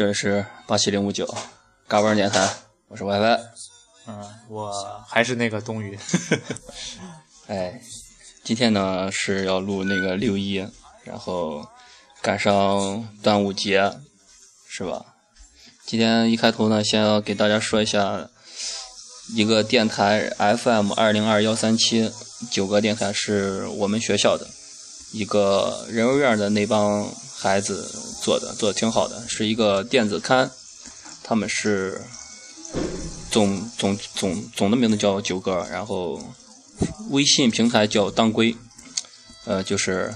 好，这里是八七零五九嘎嘣电台，我是 YY。嗯，我还是那个冬雨。哎，今天呢是要录那个六一，然后赶上端午节，是吧？今天一开头呢，先要给大家说一下一个电台 FM 二零二幺三七九个电台是我们学校的一个人文院的那帮孩子做的，做的挺好的，是一个电子刊，他们是总总总总的名字叫九哥，然后微信平台叫当归，呃，就是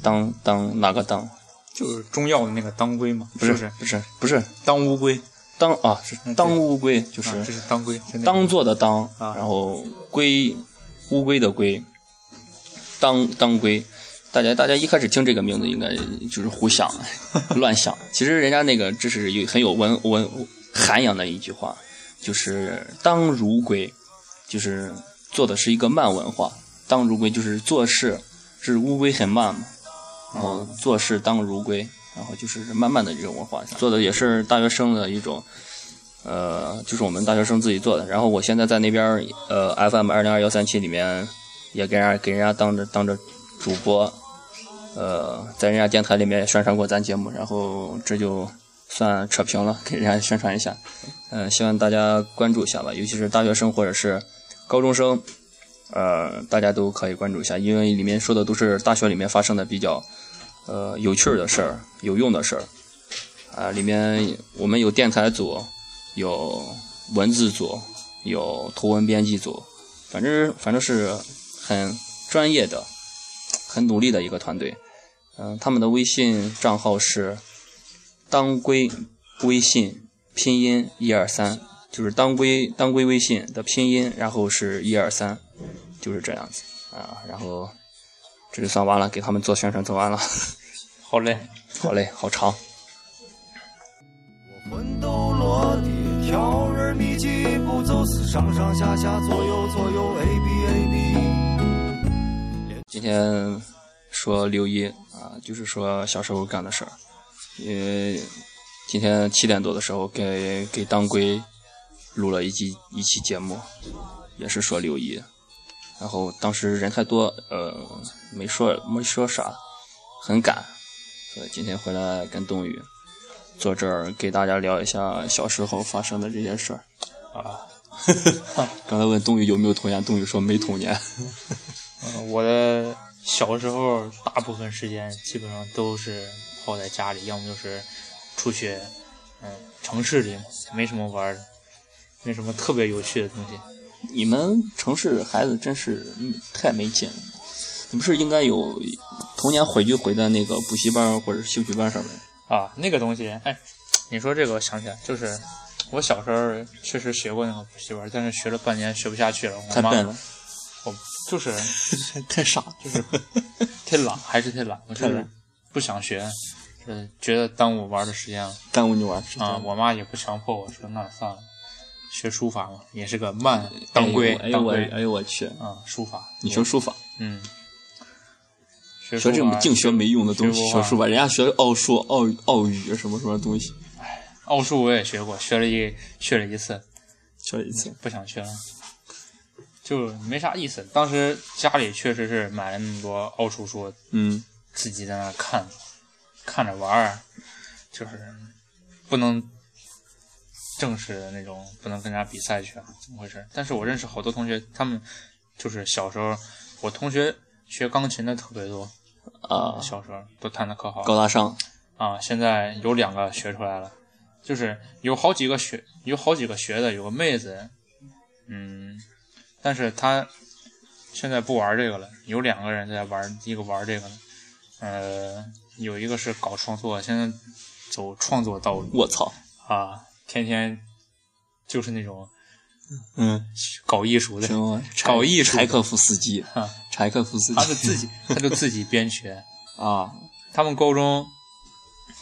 当当哪个当？就是中药的那个当归嘛，不是不是？不是不是当乌龟，当啊是嗯当乌龟，就是啊这是当归，是当做的当，啊然后龟乌龟的龟，当当归。大家大家一开始听这个名字应该就是胡想 乱想，其实人家那个这是有很有文文涵养的一句话，就是当如归，就是做的是一个慢文化。当如归就是做事是乌龟很慢嘛，然后做事当如归，然后就是慢慢的这种文化，做的也是大学生的一种。呃，就是我们大学生自己做的。然后我现在在那边，呃，FM 二零二幺三七里面也给人家给人家当着当着主播，呃，在人家电台里面宣传过咱节目，然后这就算扯平了，给人家宣传一下。呃，希望大家关注一下吧，尤其是大学生或者是高中生，呃，大家都可以关注一下，因为里面说的都是大学里面发生的比较呃有趣的事儿、有用的事儿。啊、里面我们有电台组，有文字组，有图文编辑组，反正反正是很专业的、很努力的一个团队。嗯、他们的微信账号是当归微信拼音一二三，就是当归当归微信的拼音，然后是一二三，就是这样子啊。然后这就算完了，给他们做宣传做完了。好嘞，好嘞，好长。魂斗罗的跳人秘籍，步骤是上上下下左右左右 A B。今天说六一啊，就是说小时候干的事儿。因为今天七点多的时候给给当归录了一期一期节目，也是说六一。然后当时人太多，呃，没说没说啥，很赶，所以今天回来跟冬雨坐这儿给大家聊一下小时候发生的这些事儿。啊，刚才问冬雨有没有童年，冬雨说没童年。嗯，我的小时候大部分时间基本上都是泡在家里，要么就是出去，嗯，城市里没什么玩的，没什么特别有趣的东西。你们城市孩子真是嗯太没劲了。你不是应该有童年回就回在那个补习班或者兴趣班上面？啊，那个东西，哎，你说这个，我想起来，就是我小时候确实学过那个补习班，但是学了半年学不下去了。我妈太笨了，我就是 太傻，就是 太懒，还是太懒，我就是不想学，就是觉得耽误玩的时间了耽误你玩时间啊。我妈也不强迫我说，那算了，学书法嘛，也是个慢当归哎呦我哎呦我去！啊，书法。你学书法，嗯，学学这种净学没用的东西，学学书法，人家学奥数、奥奥语什么什么东西，奥数我也学过，学了一学了一次，学了一次。不想学了，就没啥意思。当时家里确实是买了那么多奥数书，嗯，自己在那看，看着玩儿，就是不能正式的那种，不能跟人家比赛去啊，怎么回事？但是我认识好多同学，他们就是小时候，我同学学钢琴的特别多，啊，小时候都弹得可好高大上，啊。现在有两个学出来了，就是有好几个学，有好几个学的，有个妹子，嗯，但是他现在不玩这个了，有两个人在玩，一个玩这个了，呃，有一个是搞创作，现在走创作道路。我操，啊，天天就是那种嗯，搞艺术的。搞艺术柴可夫斯基啊，柴可夫斯基。他是自己，他就自己编曲。啊。他们高中，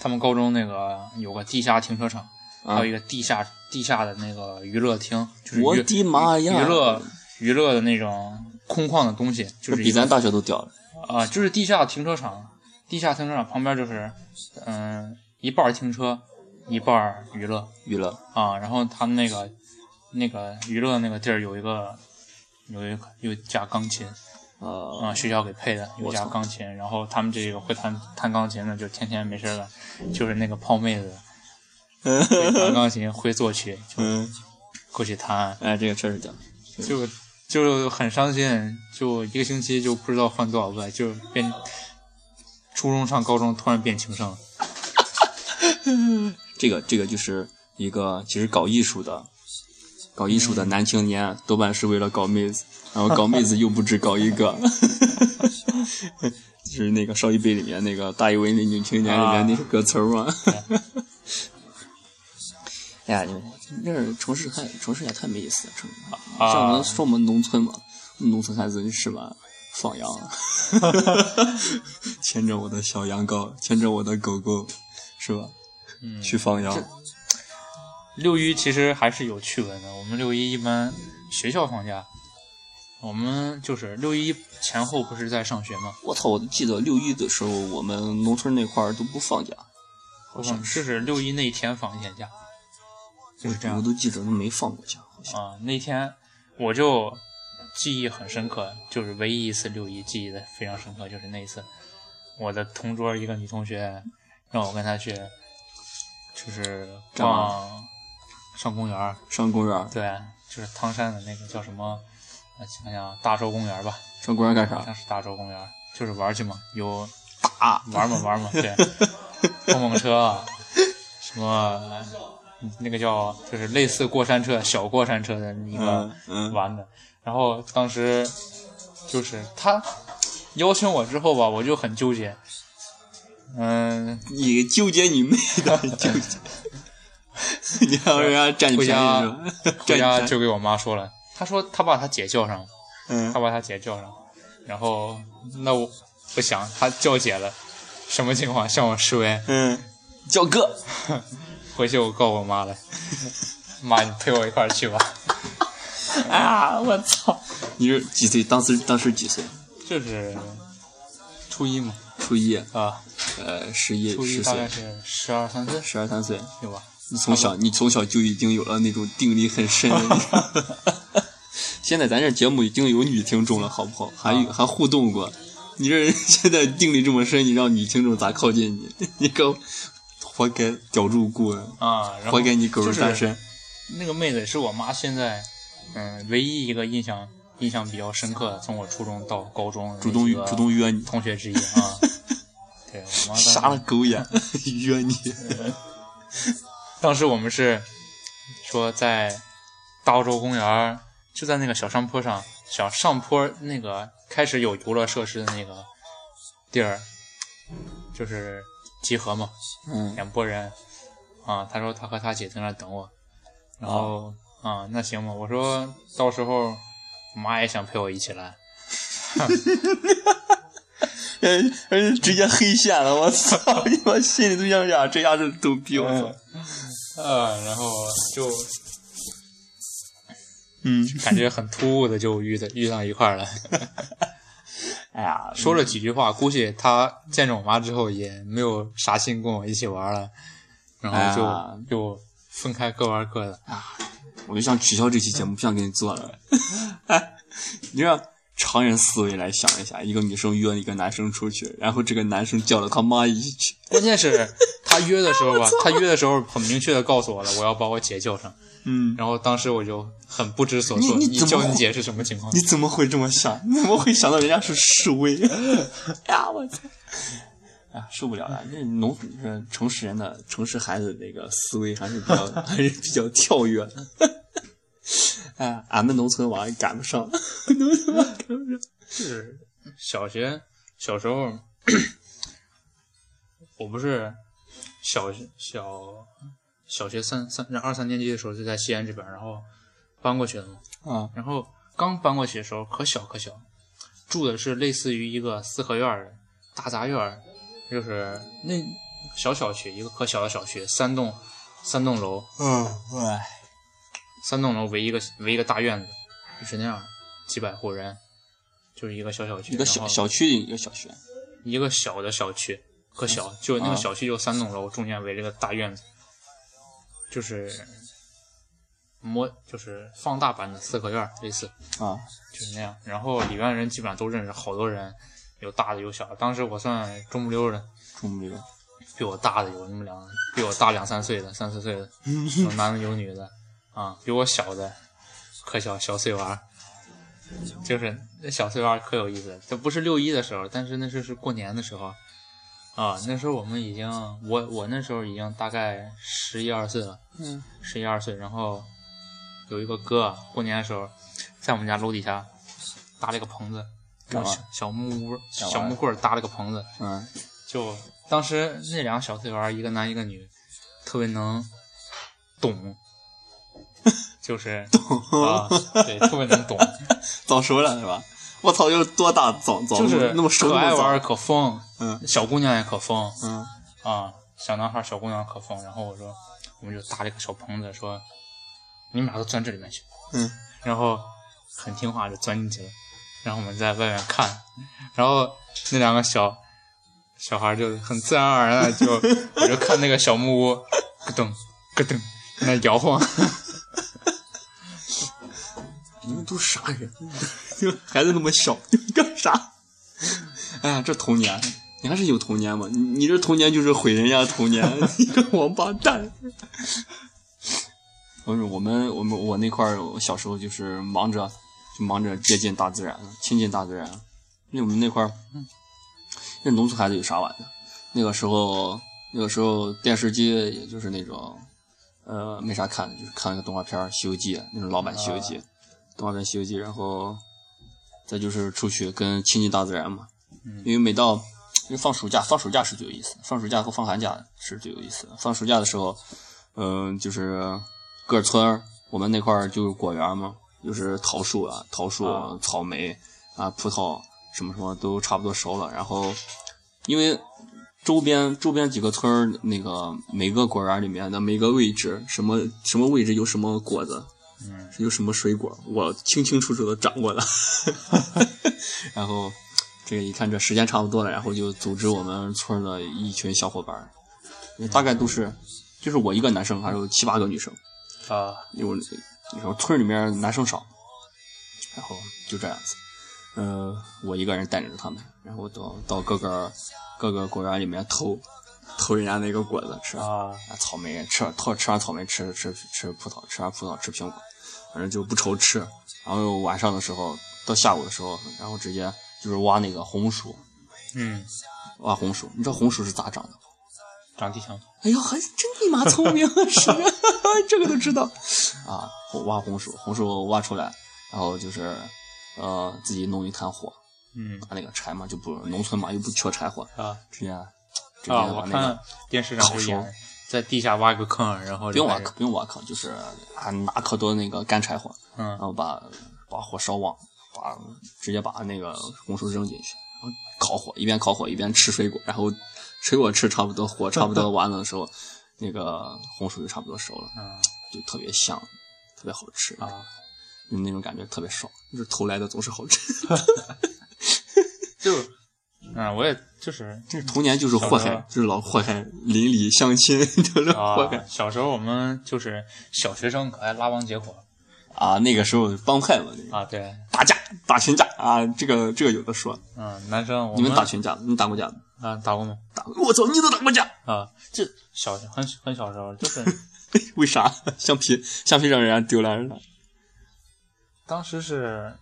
他们高中那个有个地下停车场，还啊有一个地下地下的那个娱乐厅，就是娱我的妈呀！娱乐娱乐的那种空旷的东西，就是比咱大学都屌了。啊，就是地下停车场，地下停车场旁边就是，嗯、一半停车，一半娱乐娱乐，啊。然后他们那个那个娱乐那个地儿有一个有一个有架钢琴呃，啊，学校给配的有架钢琴。然后他们这个会弹弹钢琴的，就天天没事儿了，就是那个泡妹子 会弹钢琴会作曲，就嗯，过去弹，哎，这个确实屌，就就很伤心，就一个星期就不知道换多少个，就变初中上高中突然变情圣了。这个这个就是一个其实搞艺术的，搞艺术的男青年多半是为了搞妹子，然后搞妹子又不止搞一个，就是那个少一辈里面那个大一文的女青年里面那个歌词儿嘛。哎呀，你们这儿城市太城市也太没意思了，城啊像我们说我们农村嘛，农村孩子是吧？放羊，牵着我的小羊羔，牵着我的狗狗，是吧？嗯，去放羊。六一其实还是有趣闻的。我们六一一般学校放假，我们就是六一前后不是在上学吗？我操！我记得六一的时候，我们农村那块儿都不放假，好像就是是六一那一天放一天假，就是这样我都记得都没放过假，好像。啊。那天我就记忆很深刻，就是唯一一次六一记忆的非常深刻，就是那一次，我的同桌一个女同学让我跟她去，就是逛上公园儿，上公园儿，对，就是汤山的那个叫什么？呃想想大洲公园吧，上公园干啥？好像是大洲公园，就是玩去嘛，有打玩嘛玩嘛，对，碰碰车啊，什么那个叫就是类似过山车、小过山车的一个嗯嗯玩的。然后当时就是他邀请我之后吧，我就很纠结。嗯，你纠结你妹的纠结！你让人家占你便宜回家是吧？回家就给我妈说了，她说她把她姐叫上，嗯她把她姐叫上，然后那我不想她叫姐了，什么情况向我示威？嗯，叫哥，回去我告我妈了，妈你陪我一块儿去吧。啊！我操！你是几岁？当时当时几岁？就是初一嘛，初一，啊，呃，十一初一十大概岁，是十二三岁，十二三岁。有吧？你从小你从小就已经有了那种定力很深的。现在咱这节目已经有女听众了，好不好？还有还互动过。你这人现在定力这么深，你让女听众咋靠近你？你个活该屌住顾，啊，活该你狗就是日单身。那个妹子是我妈现在嗯唯一一个印象印象比较深刻的，从我初中到高中主动主动约你，同学之一啊。对，我妈当时瞎了狗眼，约你。当时我们是说在大澳洲公园，就在那个小山坡上，小上坡那个开始有游乐设施的那个地儿，就是集合嘛，嗯，两拨人啊。他说他和他姐在那等我，然后啊，那行吧，我说到时候我妈也想陪我一起来，嗯 嗯，直接黑线了，我操！你妈心里都想想，这下是逗逼，我操！啊，然后就嗯，感觉很突兀的就遇的遇到一块儿了。哎呀，说了几句话，估计他见着我妈之后也没有啥心跟我一起玩了，然后就、哎就分开各玩各的。啊我就想取消这期节目，不想跟你做了。你让常人思维来想一下，一个女生约一个男生出去，然后这个男生叫了他妈一句，关键是他约的时候吧，他约的时候很明确的告诉我了，我要把我姐叫上。嗯，然后当时我就很不知所措，你你叫你姐是什么情况？你怎么会这么想？你怎么会想到人家是示威？哎呀，我操！啊，受不了了！这农这城市人的城市孩子那个思维还是比较还是比较跳跃的。哎，俺们农村娃也赶不上，农村娃赶不上。是小学小时候，我不是小学小小学三三二三年级的时候就在西安这边，然后搬过去的嘛。啊，然后刚搬过去的时候可小可小，住的是类似于一个四合院儿的大杂院儿，就是那小小区一个可小的小区，三栋三栋楼，嗯，哎，三栋楼围一个围一个大院子，就是那样，几百户人，就是一个小小区，一个小小区的一个小区，一个小的小区，可小，就那啊个小区就三栋楼，中间围了个大院子，就是模就是放大版的四合院类似，啊，就是那样。然后里边人基本上都认识，好多人，有大的有小的。当时我算中不溜的，中不溜。比我大的有那么两，比我大两三岁的、三四岁的，有男的有女的，啊，比我小的可小小碎娃，就是那小碎娃可有意思。这不是六一的时候，但是那是是过年的时候，啊，那时候我们已经，我我那时候已经大概十一二岁了，嗯，十一二岁，然后有一个哥啊过年的时候在我们家楼底下搭了一个棚子，小小木屋、小木棍搭了个棚子，嗯，就当时那两个小碎娃，一个男一个女，特别能懂，就是啊，对，特别能懂，早熟了是吧？我操，有多大早早就是那么熟可爱玩？可疯，嗯小姑娘也可疯嗯啊，小男孩小姑娘可疯。然后我说，我们就搭了一个小棚子，说你们俩都钻这里面去，嗯，然后很听话就钻进去了，然后我们在外面看，然后那两个小小孩就很自然而然的就 我就看那个小木屋咯噔咯噔在那摇晃，都啥人？就 孩子那么小，你干啥？哎呀，这童年，你还是有童年吗？你你这童年就是毁人家童年，你个王八蛋！不是我们我们我那块儿，我小时候就是忙着就忙着接近大自然，亲近大自然。因为我们那块儿，那农村孩子有啥玩的？那个时候那个时候电视机也就是那种，呃，没啥看的，就是看个动画片《西游记》那种老版《西游记》动画片《西游记》，然后再就是出去跟亲近大自然嘛。嗯因为每到因为放暑假，放暑假是最有意思的，放暑假和放寒假是最有意思的。放暑假的时候，嗯、就是各村我们那块儿就是果园嘛，就是桃树啊、桃树、啊草莓啊、葡萄什么什么都差不多熟了。然后因为周边周边几个村儿，那个每个果园里面的每个位置，什么什么位置有什么果子，嗯，有什么水果，我清清楚楚的掌握了。然后这个一看这时间差不多了，然后就组织我们村的一群小伙伴，大概都是就是我一个男生，还有七八个女生，啊，有你说村里面男生少，然后就这样子，呃，我一个人带领着他们，然后到到各个各个果园里面偷偷人家那个果子吃。啊，啊，草莓吃偷吃完草莓吃吃吃葡萄，吃完葡萄吃苹果，反正就不愁吃。然后晚上的时候到下午的时候，然后直接就是挖那个红薯，嗯，挖红薯。你知道红薯是咋长的吗？长地上，哎呦，还真你妈聪明，是 这个都知道啊！挖红薯，红薯挖出来，然后就是呃自己弄一摊火，嗯拿那个柴嘛，就不农村嘛又不缺柴火，啊直接直接把那个看电视上烤熟在地下挖个坑，然后不用挖坑不用挖坑，就是啊拿可多那个干柴火，嗯。然嗯后把把火烧旺，把直接把那个红薯扔进去，然后烤火，一边烤火一边吃水果，然后水果吃差不多，火差不多完了的时候，那个红薯就差不多熟了，嗯。就特别香，特别好吃啊，就那种感觉特别爽，就是偷来的总是好吃。就嗯，我也就是这童年就是祸害就是老祸害邻里乡亲，就是祸害啊，小时候我们就是小学生可爱拉帮结伙啊。那个时候帮派嘛，那个啊，对，打架打群架啊，这个这个有的说。嗯，男生我你们打群架，你打过架吗？啊打过吗？打过，我操，你都打过架？啊，这小很很小时候就是 为啥？橡皮橡皮让人家丢了？当时是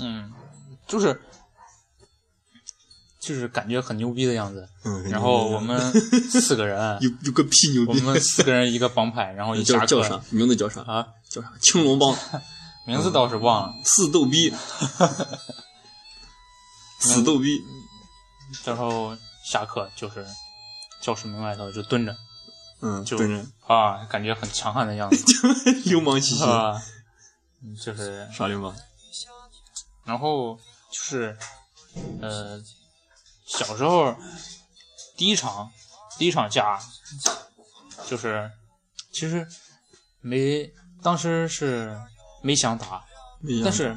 嗯，就是就是感觉很牛逼的样子，嗯然后我们 四个人，有有个屁牛逼！我们四个人一个帮派，然后一下叫叫啥？名字叫啥？啊，叫啥？青龙帮 名字倒是忘了，四逗逼，死逗逼。然后下课就是教室门外头就蹲着嗯，就对着啊，感觉很强悍的样子流氓兮兮，啊，嗯就是耍流氓。然后就是呃，小时候第一场第一场架就是其实没当时是没想打，但是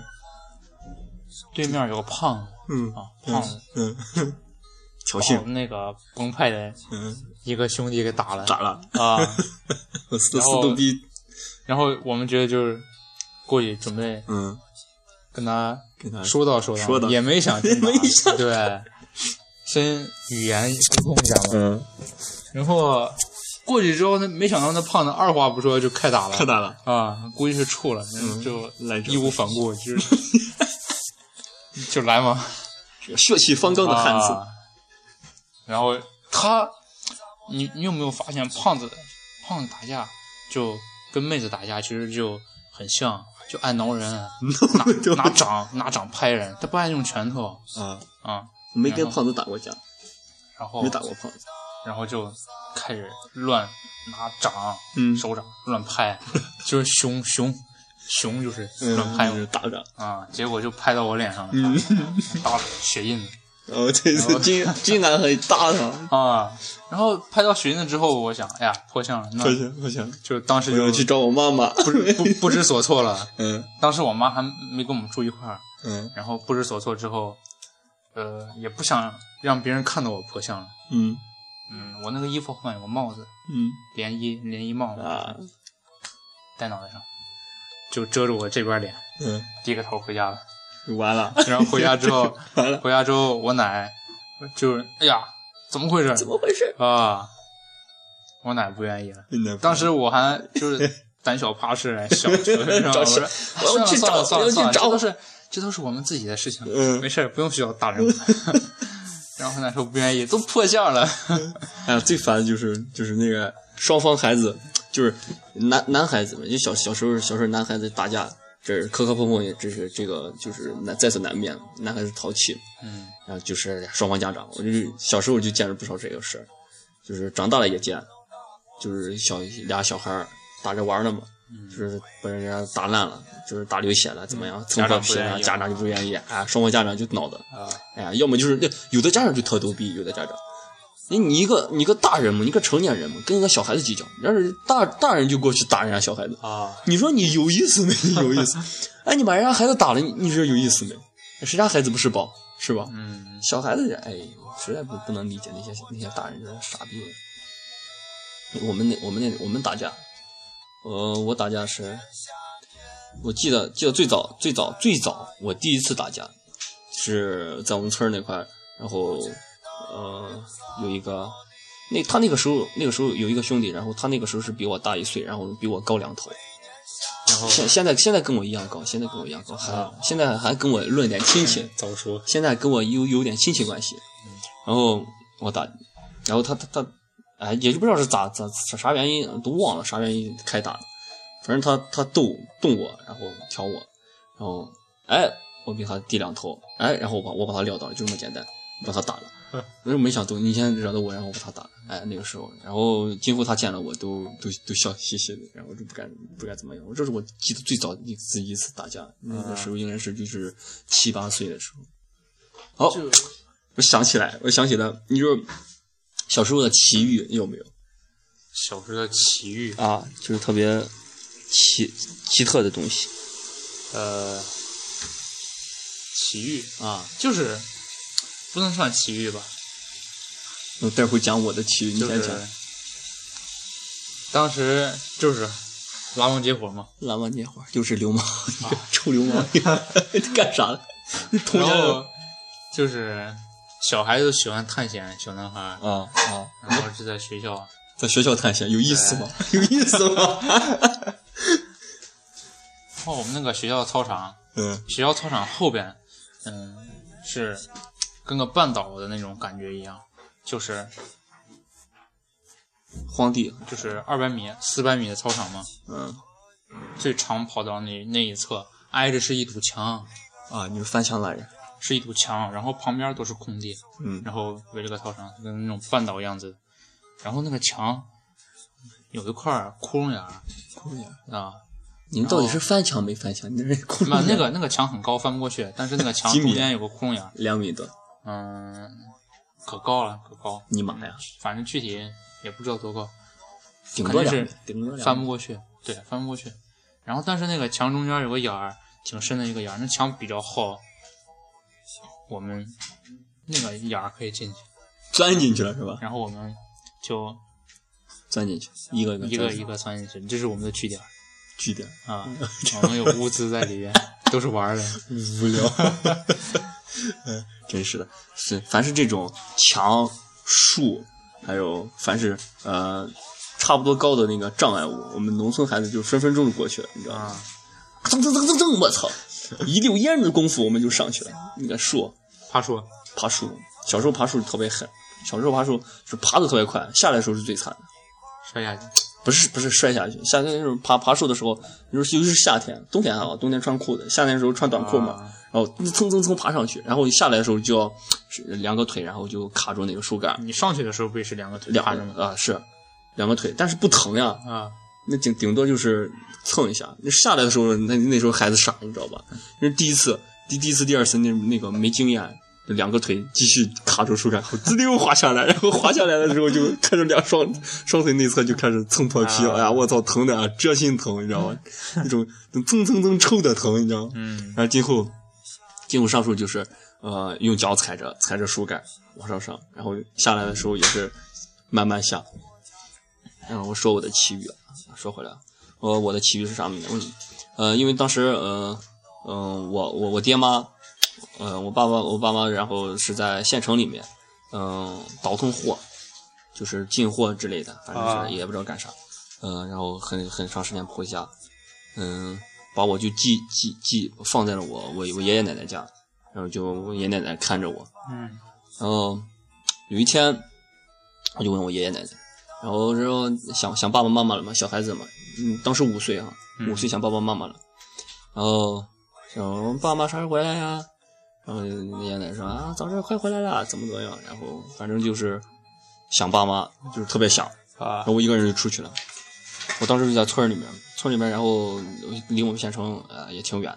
对面有个胖子嗯啊，胖子嗯把挑衅我，们那个崩派的嗯，一个兄弟给打了咋了？啊。然后然后我们觉得就是过去准备嗯，跟他跟他说道说道，也没想 真打没想对，先语言沟通一下嘛。嗯，然后过去之后，那没想到那胖子二话不说就开打了，开打了，啊，估计是怵了，嗯。就来义无反顾，就是 就来嘛，血气方刚的汉子，啊。然后他，你你有没有发现，胖子胖子打架就跟妹子打架其实就很像，就爱挠人，拿拿掌拿掌拍人，他不爱用拳头。啊，啊，没跟胖子打过架，然后没打过胖子，然后就开始乱拿掌、嗯手掌乱拍，就是熊熊熊就是嗯乱拍我、就是打掌，啊，结果就拍到我脸上了，嗯，打血印子 哦，这次，竟竟然还打他，啊，然后拍到血印子之后，我想，哎呀，破相了，那不行不行，就当时就去找我妈妈，不是不不知所措了。嗯当时我妈还没跟我们住一块儿，嗯然后不知所措之后，呃，也不想让别人看到我破相了。嗯嗯，我那个衣服后面有个帽子，嗯连衣连衣帽啊，戴脑袋上，就遮住我这边脸，嗯，低个头回家了。完了，然后回家之后，回家之后，我奶就是哎呀，怎么回事？怎么回事？啊？我奶不愿意了。当时我还就是 胆小怕事，小学生，找 我说我要去算了找算了算了，我要去找这都是这都是我们自己的事情，嗯没事儿，不用需要大人管。然后我奶说不愿意，都破相了。哎呀，最烦的就是就是那个双方孩子，就是男男孩子嘛，就小小时候小时候男孩子打架，这是磕磕碰碰，也这是这个就是难在所难免，男孩子淘气，嗯然后就是双方家长，我就是小时候就见了不少这个事儿，就是长大了也见，就是小俩小孩打着玩儿呢嘛，就是把人家打烂了，就是打流血了，怎么样，蹭家破皮了，长不愿意家长就不愿意，啊，双方家长就闹的，啊，哎呀，要么就是那有的家长就特逗逼，有的家长，你你一个你一个大人嘛，你一个成年人嘛，跟一个小孩子计较，要是大大人就过去打人家小孩子，啊，你说你有意思没？你有意思？哎，你把人家孩子打了，你你说有意思没？谁家孩子不是宝是吧？嗯小孩子，哎，实在不不能理解那些那些大人这傻逼。我们那我们那我们打架，呃，我打架是，我记得记得最早最早最早我第一次打架是在我们村儿那块儿，然后呃有一个那他那个时候那个时候有一个兄弟，然后他那个时候是比我大一岁，然后比我高两头。然后现现在现在跟我一样高，现在跟我一样高，还现在还跟我论点亲戚。早说现在跟我有有点亲戚关系，然后我打，然后他他他，哎，也就不知道是咋咋啥啥原因，都忘了啥原因开打的，反正他他逗动我，然后挑我，然后哎，我给他递两头，哎，然后我把我把他撂倒了，就这么简单，把他打了。我说没想到你先惹到我，然后我把他打了，哎，那个时候，然后今后他见了我都都都笑嘻嘻的，然后我就不敢不敢怎么样。我这是我记得最早一次一次打架，那个时候应该是就是七八岁的时候。好，我想起来，我想起了，你说小时候的奇遇有没有小时候的奇遇，啊？就是特别奇奇特的东西呃，奇遇啊。就是不能算奇遇吧，我待会儿讲我的奇遇，你就是先讲。当时就是拉帮结伙嘛，拉完那会儿又是流氓，臭流氓，干啥了？然后就是小孩子喜欢探险，小男孩，啊啊，然后是在学校，在学校探险有意思吗？有意思吗？然后 我们那个学校操场，嗯。学校操场后边，嗯，是跟个半岛的那种感觉一样，就是荒地，就是二百米、四百米的操场嘛，嗯。最长跑道那那一侧挨着是一堵墙，啊，你是翻墙来人，是一堵墙，然后旁边都是空地，嗯然后围了个操场，跟那种半岛样子，然后那个墙有一块窟窿眼儿空眼。啊，你们到底是翻墙没翻墙？你那是空那那个那个墙很高，翻不过去，但是那个墙中间有个窟窿眼儿，两米多，嗯，可高了，可高，你妈呀，反正具体也不知道多高，顶多是两米，顶多。翻不过去，对，翻不过去。然后但是那个墙中间有个眼儿，挺深的一个眼儿，那墙比较厚，我们那个眼儿可以进去，钻进去了是吧？然后我们就钻进去，一个一个一个一个钻进去，这是我们的据点据点，啊，我们有物资在里边，都是玩儿的。无聊。嗯，真是的，是凡是这种墙、树，还有凡是呃差不多高的那个障碍物，我们农村孩子就分分钟就过去了，你知道吗？啊，蹭蹭蹭蹭蹭，我操！一溜烟的功夫我们就上去了。那个树，爬树。爬树，小时候爬树特别狠，小时候爬树是爬的特别快，下来的时候是最惨的。摔下去，不是不是摔下去，夏天的时候爬爬树的时候，尤其是夏天，冬天还好，冬天穿裤子，夏天的时候穿短裤嘛，啊。然后蹭蹭蹭爬上去，然后下来的时候就要两个腿，然后就卡住那个树干，你上去的时候不也是两个腿两趴着吗？啊是。两个腿，但是不疼呀，啊，那顶顶多就是蹭一下。那下来的时候，那那时候孩子傻，你知道吧？那是第一次，第第一次、第二次那那个没经验，两个腿继续卡住树干，后滋溜滑下来，然后滑下来的时候就开始两双双腿内侧就开始蹭破皮哎呀，我操，疼的啊，蛰心疼，你知道吗？那种蹭蹭蹭抽的疼，你知道吗？嗯，然后今后，今后上树就是呃用脚踩着踩着树干往上上，然后下来的时候也是慢慢下。然后我说我的奇遇，啊，说回来，我我的奇遇是啥呢？我呃，因为当时呃嗯、呃我我我爹妈，呃我爸爸我爸妈，然后是在县城里面，嗯、倒腾货，就是进货之类的，反正啊。是也不知道干啥，嗯、然后很很长时间不回家，嗯，把我就寄寄寄放在了我我我爷爷奶奶家，然后就我爷爷奶奶看着我，嗯，然后有一天我就问我爷爷奶奶，然后然后想想爸爸妈妈了嘛，小孩子嘛，嗯，当时五岁啊，嗯。五岁想爸爸妈妈了，然后想爸妈啥时候回来呀？然后爷爷奶奶说啊，早上快回来了，怎么怎么样？然后反正就是想爸妈，就是特别想。啊然后我一个人就出去了。我当时就在村儿里面，村里面，然后离我们县城啊、呃也挺远，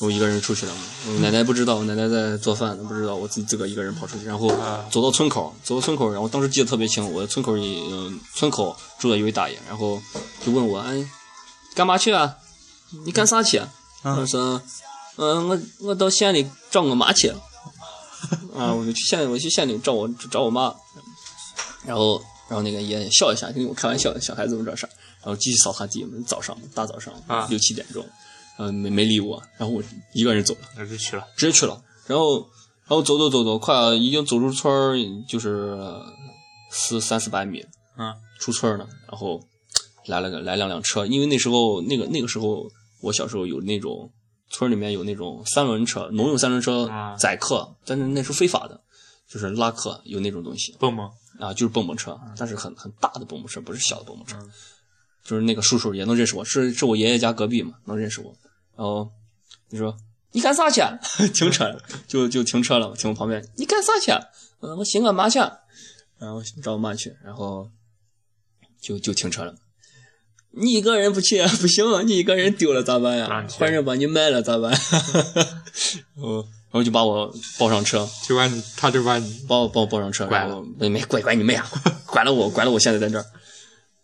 我一个人出去了。我奶奶不知道，我奶奶在做饭，不知道我自己自个一个人跑出去，然后啊走到村口，走到村口，然后当时记得特别清，我的村口里，嗯、村口住的一位大爷，然后就问我，哎，干嘛去啊？你干啥去？我说，嗯、我我到县里找我妈去。啊，我就去县，我去县里找我找我妈，然后然后那个爷爷笑一下，跟我开玩笑，小孩子们这事儿，然后继续扫他地，早上大早上啊。六七点钟，嗯、没没理我，然后我一个人走了，那就去了。直接去了，然后然后走走走走，快已经走出村儿，就是四三四百米，嗯，出村儿了，然后来了个来两辆车，因为那时候那个那个时候我小时候有那种村里面有那种三轮车，农用三轮车啊载客，但是那是非法的，就是拉客有那种东西蹦蹦啊，就是蹦蹦车，但是很很大的蹦蹦车，不是小的蹦蹦车，嗯就是那个叔叔也能认识我，是是我爷爷家隔壁嘛，能认识我，然后你说你干啥去？啊 停车，就就停车了，停我旁边，你干啥去？我寻我妈去，然后找我妈去，然后就就停车了。你一个人不去 不行啊，你一个人丢了咋办呀不让？去坏人把你卖了咋办？然 后然后就把我抱上车，就把你，他就把你把我把我抱上车，拐然后没没拐拐你妹啊，拐了我，拐了我现在在这儿，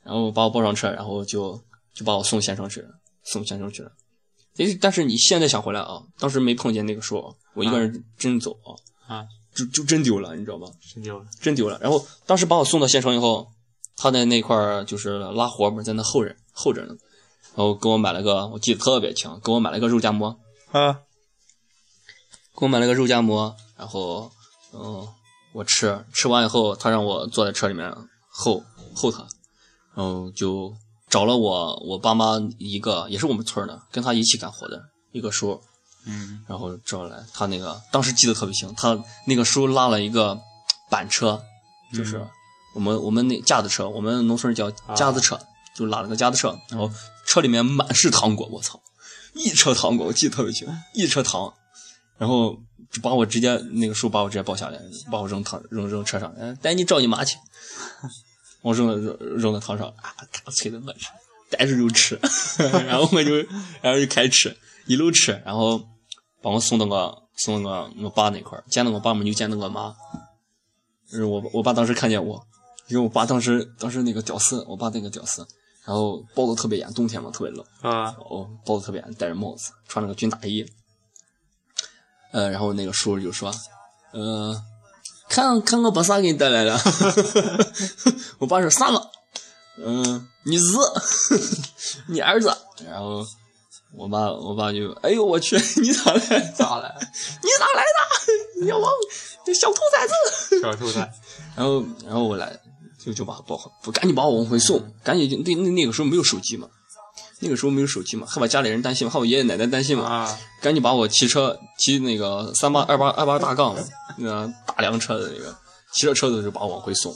然后把我抱上车，然后就就把我送县城去了，送县城去了。但是但是你现在想回来啊，当时没碰见那个树，我一个人真走啊，就就真丢了，你知道吗？真丢了。真丢了。然后当时把我送到县城以后，他在那块儿就是拉活嘛，在那候着候着呢，然后给我买了个，我记得特别清，给我买了个肉夹馍，啊，给我买了个肉夹馍，然后嗯，我吃，吃完以后，他让我坐在车里面候候他，然后就找了我我爸妈一个也是我们村儿的，跟他一起干活的一个叔，嗯。然后找来他那个当时记得特别清，他那个叔拉了一个板车，就是嗯我们我们那架子车，我们农村叫架子车，就拉了个架子车，然后车里面满是糖果，我操，一车糖果，我记得特别清，一车糖，然后就把我直接那个叔把我直接抱下来，把我扔糖扔扔车上，哎，带你找你妈去，我扔了扔扔在糖上，啊，嘎脆的我吃，逮着就吃，然后我就然后就开吃，一路吃，然后把我送到我送到我我爸那块儿，见到我爸嘛就见到我妈，就是我我爸当时看见我，因为我爸当时当时那个屌丝，我爸那个屌丝，然后包的特别严，冬天嘛特别冷，啊，哦，包的特别严，戴着帽子，穿了个军大衣，呃，然后那个叔叔就说，呃，看看我把啥给你带来了。我爸说啥了？嗯，你儿子，你儿子。然后我爸我爸就，哎呦我去，你咋来？咋来？你咋来的？你王小兔崽子！小兔崽，然后然后我来就就把把不赶紧把我往回送，赶紧就那那那个时候没有手机嘛，那个时候没有手机嘛，害怕家里人担心嘛，害我爷爷奶奶担心嘛，啊，赶紧把我骑车骑那个三八二八二八大杠那个大梁车的那个骑着车子就把我往回送，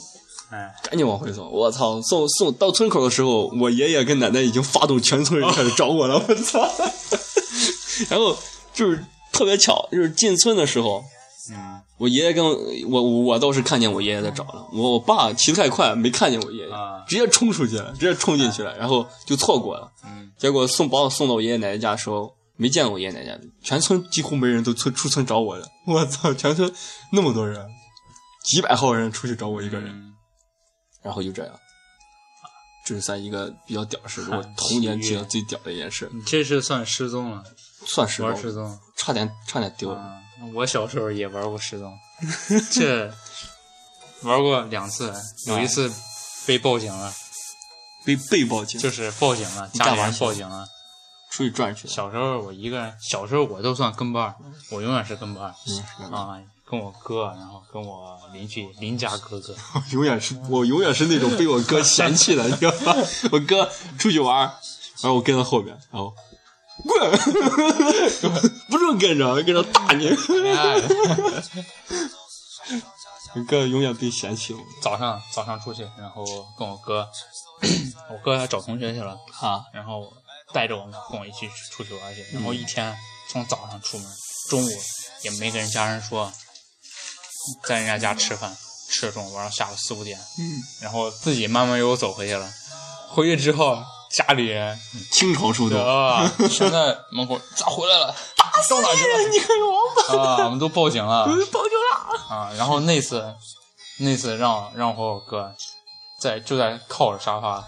哎，赶紧往回送，我操，送送到村口的时候，我爷爷跟奶奶已经发动全村人开始找我了，我操 然后就是特别巧，就是进村的时候。嗯我爷爷跟我我我倒是看见我爷爷在找了，我我爸骑太快没看见我爷爷，啊。直接冲出去了，直接冲进去了，然后就错过了。嗯，结果送把我送到我爷爷奶奶家的时候，没见过我爷爷奶奶家，全村几乎没人都村出村找我了。我操，全村那么多人，几百号人出去找我一个人，嗯。然后就这样，这是算一个比较屌的事，我童年记得最屌的一件事，你这是算失踪了，算是吧玩失踪。差点差点丢了。啊，我小时候也玩过失踪，这玩过两次，有一次被报警了，被被报警，就是报警了，家里人报警了。出去转去了。小时候我一个人，小时候我都算跟班儿，我永远是跟班啊，跟我哥，然后跟我邻居邻家哥哥，永远是我永远是那种被我哥嫌弃的，你知道吧？我哥出去玩，然后我跟在后边，然后滚，不准跟着，跟着打你。哎 我哥永远被嫌弃了早上早上出去，然后跟我哥，我哥还找同学去了，啊！然后带着我们跟我一起出去玩去，然后一天从早上出门，中午也没跟人家人说，在人家家吃饭，吃了中午玩到下午四五点，嗯，然后自己慢慢悠悠走回去了。回去之后，家里人倾巢出动，啊，全在门口咋回来了？到哪去了？你个王八，啊，我们都报警了报警了！啊！然后那次，那次让让我和我哥在就在靠着沙发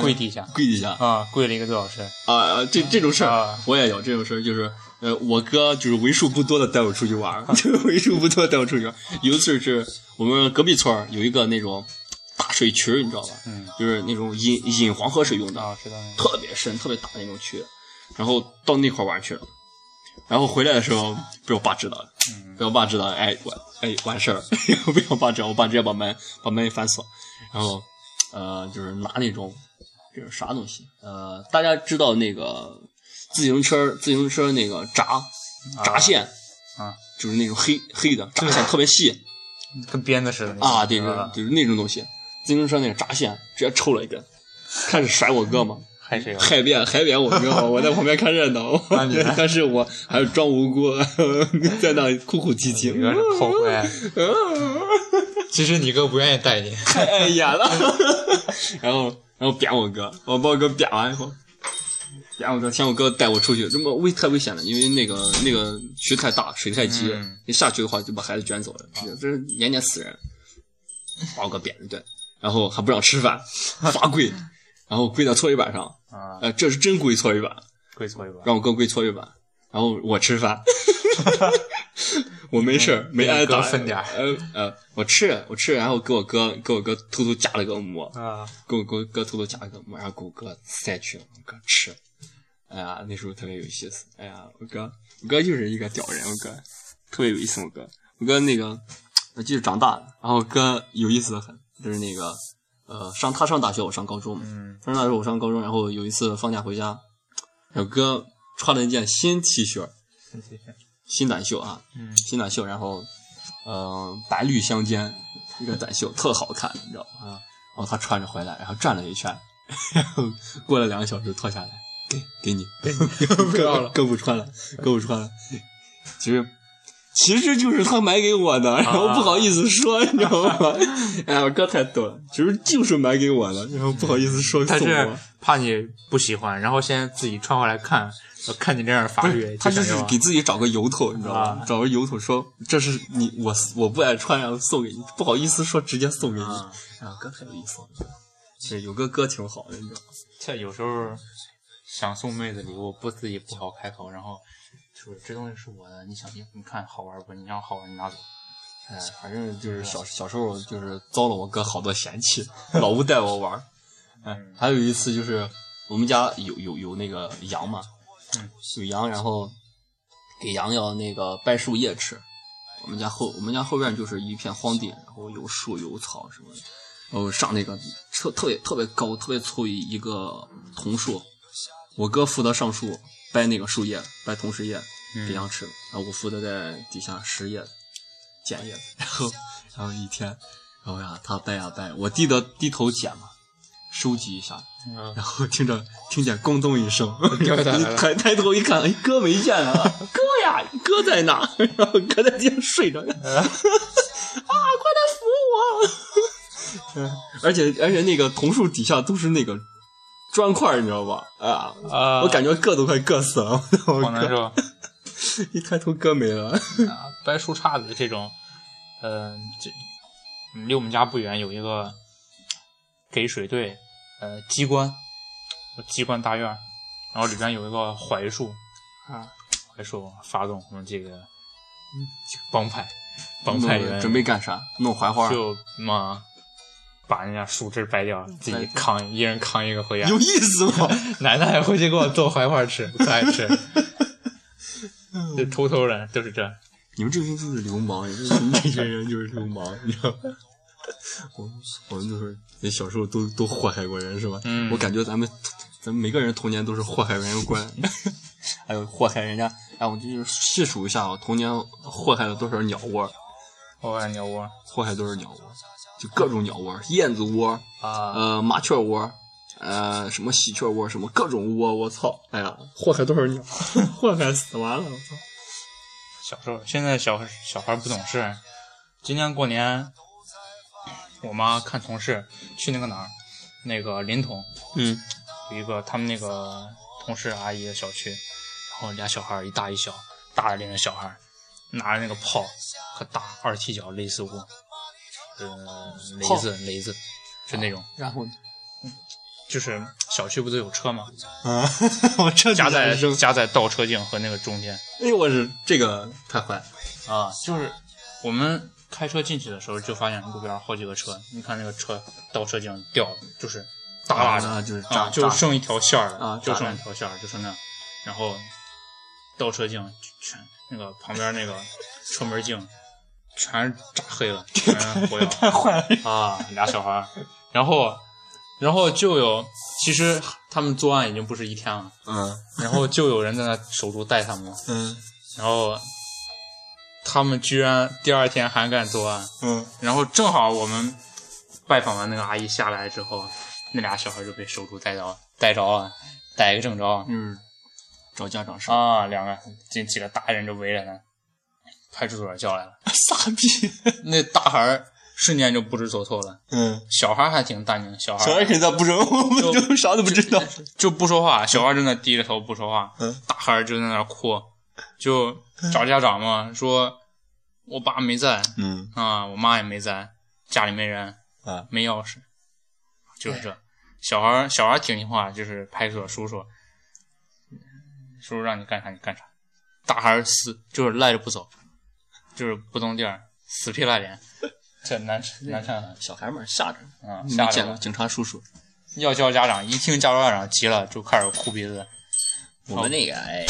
跪地下、跪地下啊，跪了一个多小时。啊啊！这这种事儿啊我也有，这种事儿就是。呃，我哥就是为数不多的带我出去玩儿，就是为数不多带我出去玩儿。有一次是我们隔壁村儿有一个那种大水渠，你知道吧？嗯。就是那种引引黄河水用的，啊，知道那个。特别深、特别大的那种渠，然后到那块玩去了，然后回来的时候被我爸知道了，嗯。被我爸知道，哎，我哎完事儿，被我爸知道，我爸直接把门把门一反锁，然后呃就是拿那种就是啥东西？呃，大家知道那个自行车自行车那个闸闸线啊，就是那种黑黑的闸线特别细跟鞭子似的啊，对，是吧？就是就是那种东西，自行车那个闸线直接抽了一根，开始甩我哥嘛。还是有海扁海扁我哥？我在旁边看热闹，但是我还是装无辜，在那哭哭啼啼一，个是后悔。其实你哥不愿意带你，太演了。然后然后扁我哥，我把我哥扁完以后，扁我哥，嫌我哥带我出去，这么危太危险了，因为那个那个渠太大，水太急嗯，一下去的话就把孩子卷走了，这是年年死人。把我哥扁一顿，然后还不让吃饭，罚跪，然后跪在搓衣板上，啊，呃，这是真跪搓衣板。跪搓衣板。让我哥跪搓衣板，然后我吃饭，我没事儿，没挨打，分点儿。呃呃，我吃我吃，然后给我哥给我哥偷偷夹了个馍，啊，给我给我哥偷偷夹了个馍，然后给我哥塞去，我哥吃，哎呀，那时候特别有意思，哎呀，我哥我哥就是一个屌人，我哥特别有意思，我哥。我哥那个我记得长大了，然后哥有意思的很，就是那个呃上他上大学，我上高中嗯，他上大学我上高中，然后有一次放假回家，小哥穿了一件新 T 恤，新短袖啊，嗯新短袖，然后呃白绿相间一个短袖，特好看，你知道吗？啊，然后他穿着回来，然后转了一圈，然 后过了两个小时脱下来，给给你，不要了哥不穿了，哥不穿了。其实其实就是他买给我的，然后不好意思说，你知道吗？哎呀，我哥太逗了，其实就是买给我的，然后不好意思说他是送我。怕你不喜欢，然后现在自己穿回来看，看你这样法不律是，，他就是给自己找个由头，你知道吗？啊找个由头说这是你我我不爱穿，然后送给你，不好意思说直接送给你。啊啊，哥太有意思了，是有个哥挺好的，你知道吗？这有时候想送妹子礼物，不自己不好开口，然后说这东西是我的，你想你你看好玩不？你要好玩你拿走，哎，反正就是小小时候就是遭了我哥好多嫌弃，老不带我玩儿。哎，还有一次就是我们家有有有那个羊嘛，嗯，有羊，然后给羊要那个掰树叶吃。我们家后我们家后院就是一片荒地，然后有树有草什么的，然后上那个特特别特别高特别粗一一个桐树，我哥负责上树掰那个树叶，掰桐树叶给羊吃，然后我负责在底下拾叶子、捡叶子，然后然后一天，然后呀他掰呀掰，我低的低头捡嘛，收集一下，嗯然后听着听见咣咚一声，抬抬头一看，哎，哥没见啊，哥呀，哥在哪？然后哥在地上睡着，啊，快来扶我！嗯而且而且那个桐树底下都是那个砖块，你知道吧？啊，啊我感觉硌都快硌死了，我好难受。一抬头哥没了。啊，掰树杈子这种，呃，这嗯离我们家不远有一个给水队呃机关，机关大院，然后里边有一个槐树啊，槐树发动我们这个帮派，帮派人准备干啥？弄槐花？就嘛把人家树枝掰掉，自己扛一人扛一个回家，有意思吗？奶奶还回去给我做槐花吃，可爱吃，就偷偷的都是这。你们这些就是流氓，你们这些人就是流氓，你知道吗？我我们就是那小时候都都祸害过人是吧？嗯我感觉咱们咱们每个人童年都是祸害人过来，还有祸害人家。哎，我就是细数一下，我童年祸害了多少鸟窝，祸害鸟窝祸害多少鸟窝，就各种鸟窝，燕子窝，啊，呃，麻雀窝，呃，什么喜鹊窝，什么各种窝，我操！哎呀，祸害多少鸟，祸害死完了，我操！小时候，现在小小孩不懂事。今年过年，我妈看同事去那个哪儿，那个临潼嗯，有一个他们那个同事阿姨的小区，然后俩小孩一大一小，大的领着小孩拿着那个炮可大二踢脚类似物，呃，雷子雷子是那种，然后就是小区不都有车吗？啊，我车夹在扔，夹在倒车镜和那个中间。哎呦，我是这个太坏，啊，就是我们开车进去的时候，就发现路边好几个车，你看那个车倒车镜掉了，就是耷拉着，啊就是啊，就剩一条线儿了，啊就剩一条线儿，就剩那，然后倒车镜全那个旁边那个车门镜全是炸黑了，全火药 太坏了。啊，俩小孩儿，然后然后就有，其实他们作案已经不是一天了，嗯。然后就有人在那守株待他们，嗯。然后他们居然第二天还敢作案，嗯，然后正好我们拜访完那个阿姨下来之后，那俩小孩就被守株待着，待着了，逮个正着嗯。找家长上，啊！两个这几个大人就围着他，派出所叫来了，傻逼。那大孩儿瞬间就不知所措了，嗯，小孩还挺淡定，小孩。小孩现在不扔，我们就啥都不知道。就不说话，小孩正在那低着头不说话，嗯。大孩就在那哭，就找家长嘛，说我爸没在。嗯。啊，我妈也没在，家里没人，啊，没钥匙，就是这。小孩小孩挺听话，就是派出所叔叔，叔叔让你干啥你干啥。大孩死就是赖着不走，就是不动地儿，死皮赖脸，这难难看很小孩们吓着，啊！没吓着警察叔叔。要叫家长，一听叫家长急了，就开始哭鼻子。我们那个哎，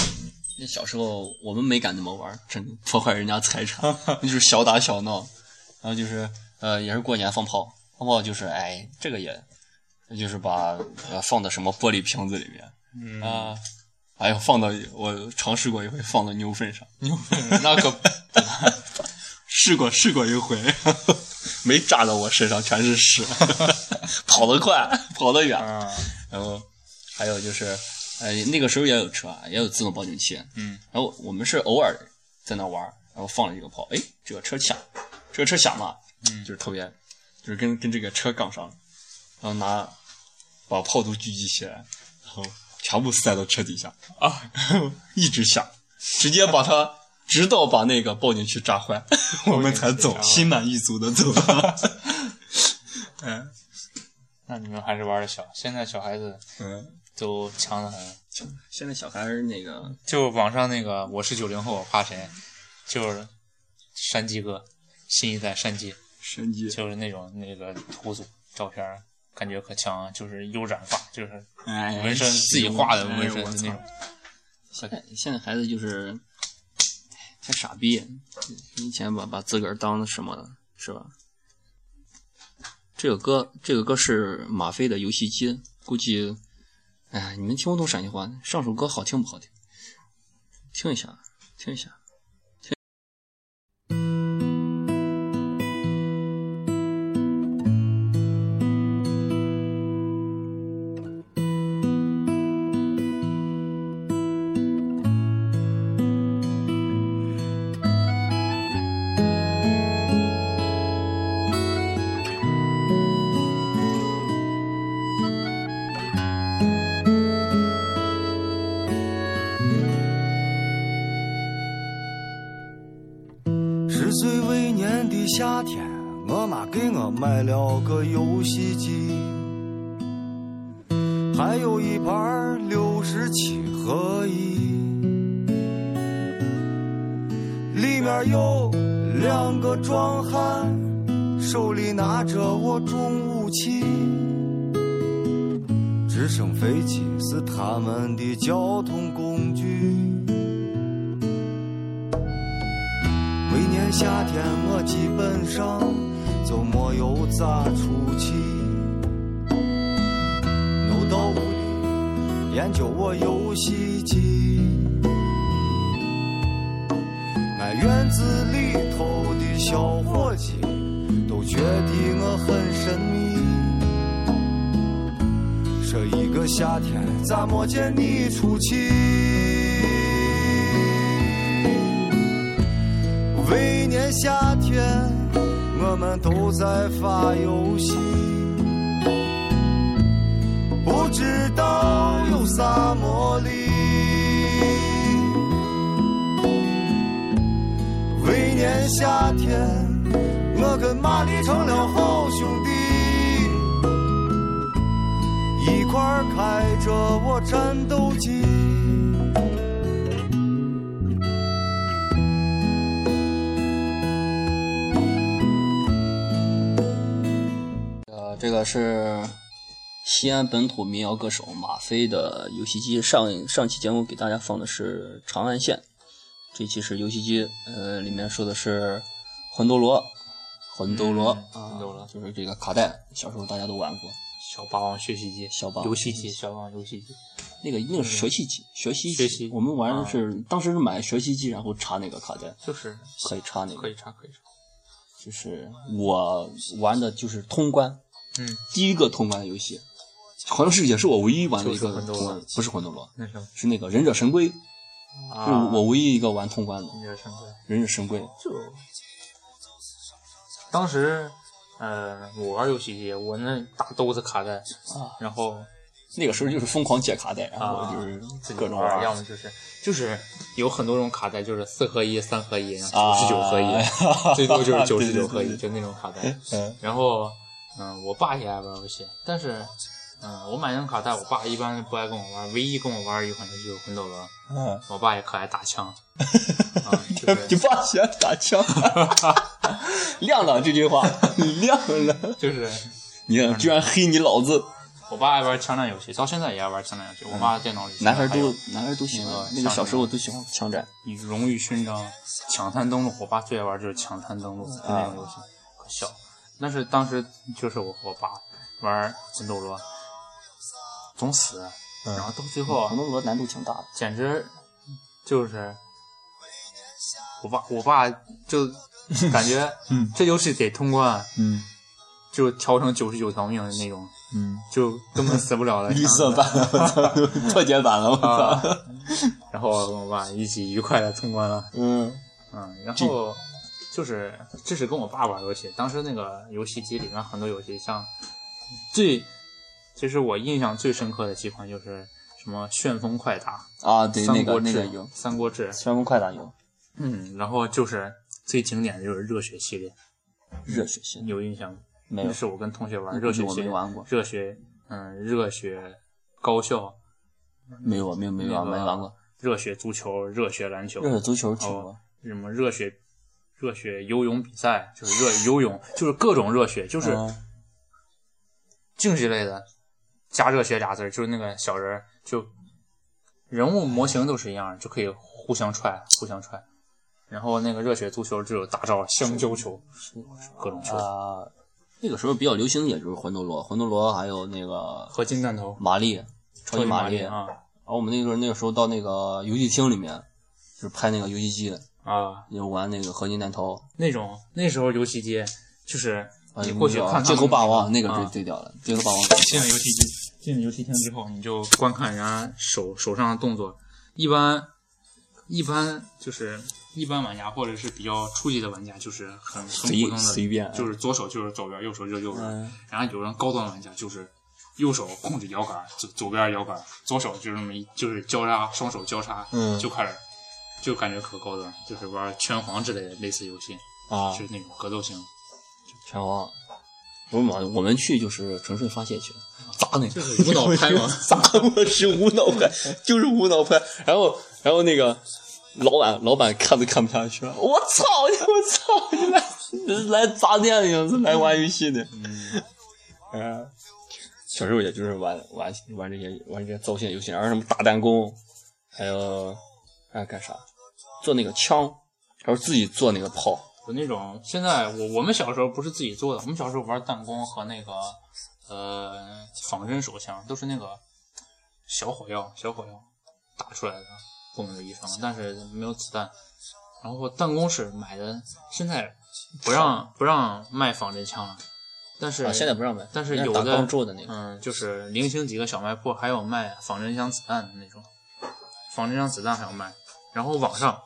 那小时候我们没敢那么玩，真破坏人家财产，那就是小打小闹。然后就是呃，也是过年放炮，放炮就是哎，这个也，就是把呃放到什么玻璃瓶子里面。嗯。啊，还有放到我尝试过一回放到牛粪上，牛粪那可试过试过一回，没炸到我身上，全是屎，跑得快，跑得远。啊，然后还有就是，呃，那个时候也有车啊，也有自动报警器。嗯然后我们是偶尔在那玩，然后放了一个炮，哎，这个车响，这个车响嘛，嗯就是特别，就是跟跟这个车杠上了，然后拿把炮都聚集起来，然后全部塞到车底下啊，然 后一直响，直接把它直到把那个报警器炸坏，我们才走，心满意足的走了。嗯那你们还是玩的小，现在小孩子嗯，都强的很。现在小孩儿那个就网上那个我是九零后，我怕谁？就是山鸡哥，新一代山鸡，山鸡，就是那种那个图组照片，感觉可强啊，就是优染发，就是哎，纹身自己画的哎纹身那种。现在现在孩子就是太傻逼，以前把把自个儿当什么了，是吧？这个歌，这个歌是马飞的《游戏机》，估计，哎，你们听不懂陕西话，上首歌好听不好听？听一下，听一下。买了个游戏机，还有一盘六十七合一，里面有两个壮汉，手里拿着我重武器。直升飞机是他们的交通工具。每年夏天，我基本上就没有咋出去，都到屋里研究我游戏机。俺院子里头的小伙计都觉得我很神秘。这一个夏天，咋没见你出去？每年夏天，我们都在发游戏，不知道有啥魔力。每年夏天，我跟玛丽成了好兄弟，一块儿开着我战斗机。这个是西安本土民谣歌手马飞的游戏机。上上期节目给大家放的是《长安县》，这期是游戏机，呃，里面说的是魂斗罗，魂斗罗、嗯啊，魂斗罗就是这个卡带，小时候大家都玩过。小霸王学习机，小霸王游戏机小霸王游戏机，那个那个是学习机，学习学习我们玩的是、当时是买学习机，然后插那个卡带，就是可以插那个。可以插，可以插。就是我玩的就是通关，嗯，第一个通关的游戏，好像是也是我唯一玩的一个不是魂斗罗，是那个忍者神龟，啊。是我唯一一个玩通关的。忍者神龟，忍者神龟。就。当时，呃，我玩游戏机，我那大兜子卡带啊，然后。那个时候就是疯狂借卡带，然后啊就是各种玩，要么就是就是有很多种卡带，就是四合一、三合一，然后啊九十九合一，最多就是九十九合一，就那种卡带。嗯。然后，嗯，我爸也爱玩游戏，但是，嗯，我买那种卡带，我爸一般不爱跟我玩，唯一跟我玩一款游戏就是魂斗罗。嗯，我爸也可爱打枪，啊，就是你爸喜欢打枪，亮了这句话，亮了，就是你居然黑你老子，我爸爱玩枪战游戏，到现在也爱玩枪战游戏。我妈电脑里男孩还有都男孩都喜欢那个，小时候都喜欢枪战，以荣誉勋章、抢滩登陆，我爸最爱玩就是抢滩登陆那种游戏，可笑。但是当时就是我和我爸玩魂斗罗，总死，然后到最后魂斗罗难度挺大的，简直就是我爸，我爸就 感觉这游戏得通关，嗯就调成九十九条命的那种，嗯，就根本死不了了。绿色版，我操，破解版了，我啊操，然后我跟我爸一起愉快的通关了。嗯嗯，然后就是这是跟我爸玩游戏，当时那个游戏机里面很多游戏，像最其实我印象最深刻的几款就是什么旋风快打、啊，对，那三国志、个那个有，三国志，旋风快打有，嗯，然后就是最经典的就是热血系列，热血系列有印象吗？没有那，是我跟同学玩热血系列，没玩过。热血，嗯，热血高校，没有没有没有那个没玩过，热血足球、热血篮球，热血足球听哦过，什么热血热血游泳比赛，就是热游泳，就是各种热血，就是嗯竞技类的，加热血俩字儿，就是那个小人儿，就人物模型都是一样，就可以互相踹，互相踹。然后那个热血足球就有大招香蕉球，各种球啊，那个时候比较流行的也就是魂斗罗，魂斗罗还有那个合金弹头，玛丽，超级玛丽。啊然后我们那个时候那个时候到那个游戏厅里面，就是拍那个游戏机，啊，有玩那个合金弹头。那种那时候游戏机就是啊你过去看街头霸王那个啊最最屌了，街头霸王。进了游戏机，进了游戏厅之后，你就观看人家手手上的动作。一般一般就是一般玩家或者是比较初级的玩家，就是很很普通的，随便就是左手就是左边，右手就是右边。嗯然后有人高端玩家就是右手控制摇杆，左左边摇杆，左手就是那么一就是交叉，双手交叉，嗯就开始就感觉可高端，就是玩拳皇之类的类似游戏，啊，就是那种格斗型。拳皇。不是嘛，我们去就是纯粹发泄去，砸那个就是无脑拍嘛 砸我是无脑拍，就是无脑拍。然后，然后那个老板，老板看都看不下去了，我操你，我操你来来砸店里是来玩游戏的。嗯，小时候也就是玩玩玩这些玩这些造线游戏，然后什么打弹弓，还有还干啥？做那个枪，还有自己做那个炮。有那种现在我我们小时候不是自己做的，我们小时候玩弹弓和那个呃仿真手枪都是那个小火药小火药打出来的攻的一方，但是没有子弹。然后弹弓是买的，现在不让不让卖仿真枪了，但是、啊，现在不让卖，但是有的钢铸的那个，嗯，就是零星几个小卖铺还有卖仿真枪子弹的那种，仿真枪子弹还有卖，然后网上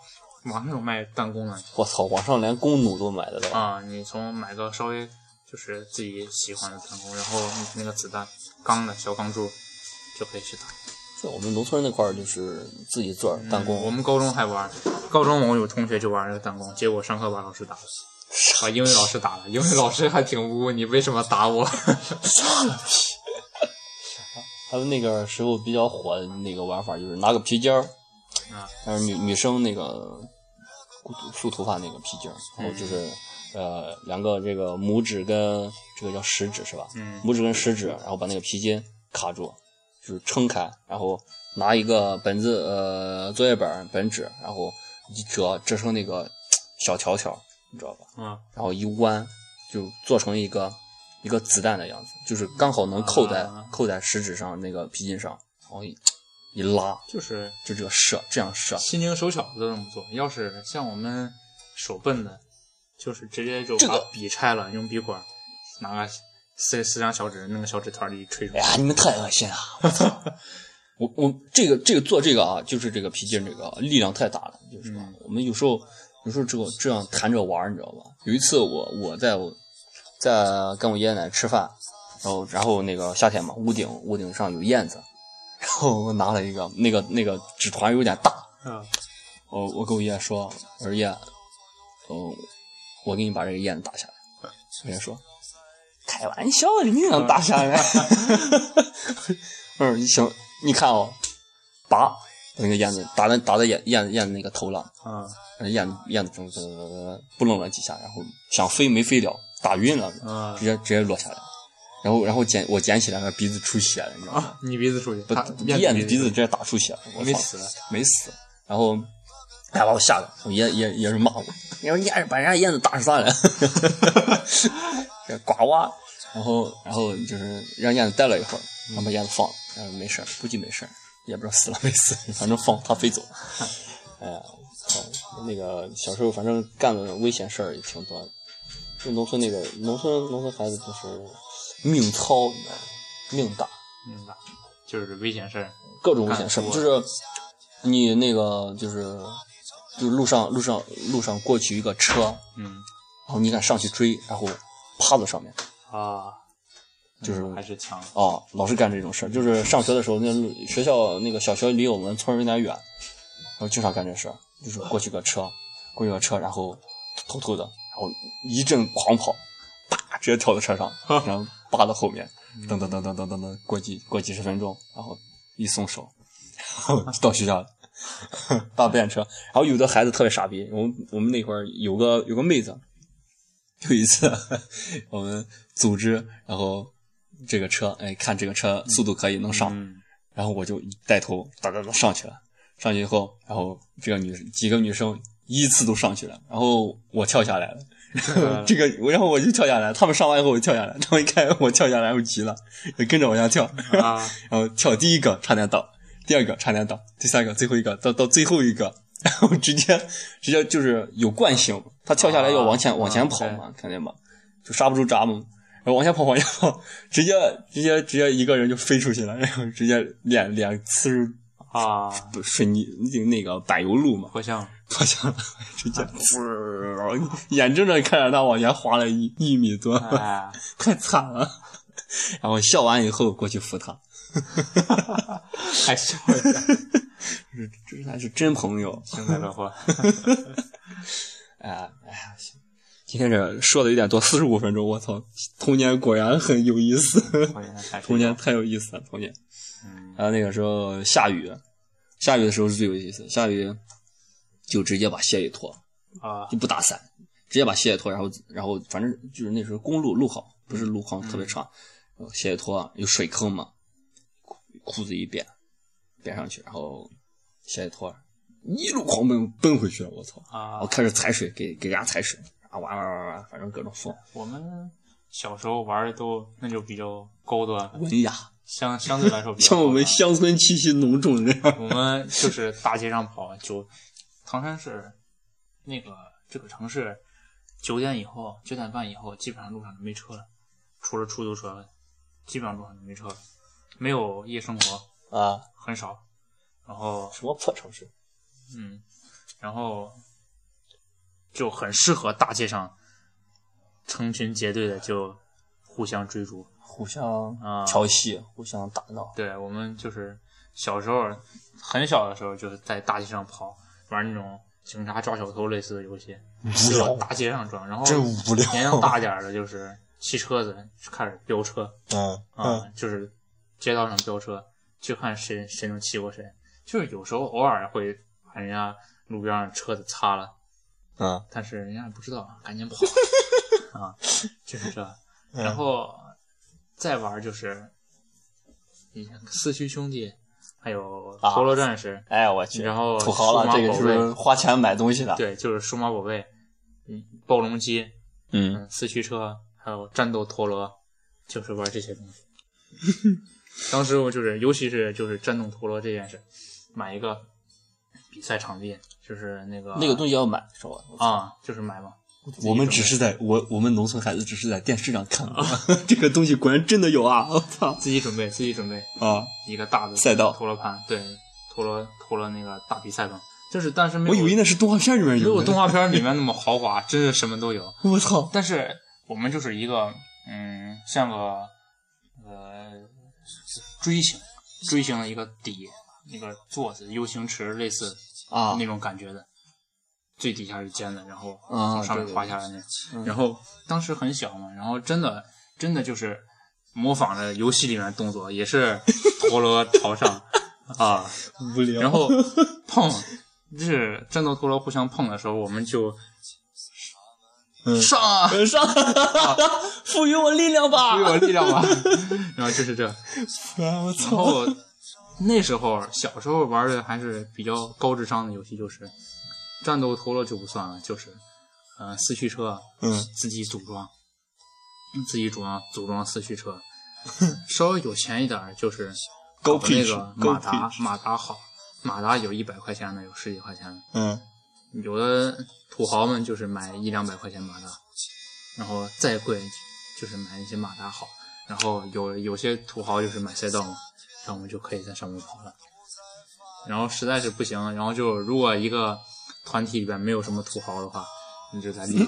网上有卖弹弓的，我操，网上连弓弩都买得到。啊，你从买个稍微就是自己喜欢的弹弓，然后那个子弹钢的小钢珠就可以去打。在我们农村那块儿，就是自己做弹弓，嗯我们高中还玩，高中我有同学就玩那个弹弓，结果上课把老师打了，把英语老师打了，英语老师还挺无辜，你为什么打我？还有 那个时候比较火的那个玩法，就是拿个皮筋儿，啊，然后女女生那个梳头发那个皮筋儿，然后就是、呃两个这个拇指跟这个叫食指是吧？嗯拇指跟食指，然后把那个皮筋卡住，就是撑开，然后拿一个本子呃作业本本纸，然后一折折成那个小条条，你知道吧？啊，然后一弯，就做成一个一个子弹的样子，就是刚好能扣在、啊扣在食指上那个皮筋上，然后一一拉，就是就这个射，这样射，心灵手巧的都这么做。要是像我们手笨的，就是直接就把这个笔拆了，用笔管拿个四四张小纸，那个小纸团里吹出来。哎呀，你们太恶心了！我操！我我这个这个做这个啊，就是这个皮筋这个力量太大了，就是我们有时候有时候这个这样弹着玩儿，你知道吧？有一次我我在我在跟我爷爷奶奶吃饭，然后然后那个夏天嘛，屋顶屋顶上有燕子，然后我拿了一个那个那个纸团有点大，啊，我我跟我爷爷说，我说爷，嗯，我给你把这个燕子打下来。我爷说，开玩笑的，你能打下来？嗯，行，你看哦，拔那个燕子打在打在燕燕子燕子那个头了，啊，燕子燕子噔噔噔噔不愣了几下，然后想飞没飞了，打晕了，啊直接直接落下来，然后然后捡我捡起来，鼻子出血了，你知道吗？啊！你鼻子出血，不他，燕子鼻子直接打出血了，我操没死，没死。然后还把我吓的，我爷爷爷是骂我，你说燕把人家燕子打啥了？这呱呱。然后然后就是让燕子待了一会儿，然后把燕子放了，然后没事儿，估计没事儿，也不知道死了没死，反正放它飞走。哎呀，操！那个小时候反正干的危险事儿也挺多的。就农村那个农村农村孩子就是命糙，你知道吗？命大。就是危险事儿。各种危险事儿，就是你那个就是就是路上路上路上过去一个车，嗯然后你敢上去追，然后趴在上面，啊，就是嗯还是强。啊，老是干这种事儿。就是上学的时候，那路学校那个小学离我们村儿有点远，然后经常干这事儿，就是过去个车，过去个车，然后偷偷的，然后一阵狂跑，啪，直接跳到车上，然后扒到后面，噔噔噔噔噔噔噔，过几过几十分钟，然后一松手，然后 就到学校了。搭便车。然后有的孩子特别傻逼，我们我们那会儿有个有个妹子，有一次我们组织，然后这个车，哎，看这个车速度可以能上，嗯然后我就带头哒哒哒上去了。上去以后，然后这个女几个女生依次都上去了，然后我跳下来了。这个，然后我就跳下来，他们上完以后我就跳下来，他们一看我跳下来，我急了，也跟着往下跳，啊，然后跳第一个差点倒，第二个差点倒，第三个最后一个到到最后一个，然后直接直接就是有惯性，他跳下来要往前、啊往前跑嘛，看见吗？就刹不住闸嘛，然后往前跑往下跑，直接直接直接一个人就飞出去了，然后直接脸脸呲入啊，水泥那那个柏油路嘛，好像。好像。直接噗，眼睁睁看着他往前滑了一一米多，哎，太惨了。然后笑完以后过去扶他，还笑一下，这才是真朋友。幸灾乐祸。哎呀哎呀，行，今天这说的有点多，四十五分钟，我操，童年果然很有意思，童年太有意思了，童年。嗯然后那个时候下雨，下雨的时候是最有意思，下雨就直接把鞋一脱，啊就不打伞，直接把鞋一脱，然后然后反正就是那时候公路路好，不是路况特别差，鞋一脱有水坑嘛，裤裤子一扁，扁上去，然后鞋一脱，一路狂奔奔回去了，我操！啊我！开始踩水，给给人家踩水啊，玩玩玩玩，反正各种疯，我们小时候玩的都那就比较高端，文雅，相相对来说比较像我们乡村气息浓重这样。我们就是大街上跑，就唐山市那个这个城市，九点以后，九点半以后，基本上路上就没车了，除了出租车，基本上路上就没车了，没有夜生活，啊，很少。然后，什么破城市？嗯，然后就很适合大街上成群结队的就互相追逐。互相啊调戏，互相打闹。对我们就是小时候很小的时候，就是在大街上跑，玩那种警察抓小偷类似的游戏，无聊大街上转。然后真无聊年龄大点儿的，就是骑车子开始飙车嗯啊，就是街道上飙车，就看谁谁能骑过谁。就是有时候偶尔会把人家路边上车子擦了，嗯但是人家也不知道，赶紧跑 啊，就是这。嗯然后再玩就是四驱兄弟，还有啊陀螺战士，哎，我去，然后土豪了，这个就宝贝是花钱买东西的。，对，就是数码宝贝，嗯，暴龙机，嗯，嗯，四驱车，还有战斗陀螺，就是玩这些东西。当时我就是，尤其是就是战斗陀螺这件事，买一个比赛场地，就是那个那个东西要买是吧？啊，就是买嘛。我们只是在我我们农村孩子只是在电视上看啊，这个东西果然真的有啊！我操自己准备，自己准备啊！一个大的赛道陀螺盘，对，陀螺陀螺那个大比赛嘛，就是但是没有我以为那是动画片里面有没有动画片里面那么豪华，真是什么都有。我操！但是我们就是一个，嗯，像个呃锥形锥形的一个底，那个座子，U 型池类似啊那种感觉的，最底下是尖的，然后啊从上面滑下来那。嗯然后当时很小嘛，然后真的真的就是模仿着游戏里面的动作，也是 陀螺朝上啊，无聊。然后 碰，就是战斗陀螺互相碰的时候，我们就嗯上啊，上，赋予我力量吧！赋予我力量吧。然后就是这，然操！后那时候小时候玩的还是比较高智商的游戏，就是战斗陀螺就不算了，就是呃四驱车，嗯，自己组装，自己组装组装四驱车。稍微有钱一点儿就是高搞那个马达马达好，马达有一百块钱的，有十几块钱的。嗯有的土豪们就是买一两百块钱马达，然后再贵就是买一些马达好，然后有有些土豪就是买赛道嘛，然后我们就可以在上面跑了。然后实在是不行，然后就如果一个团体里边没有什么土豪的话，你就在路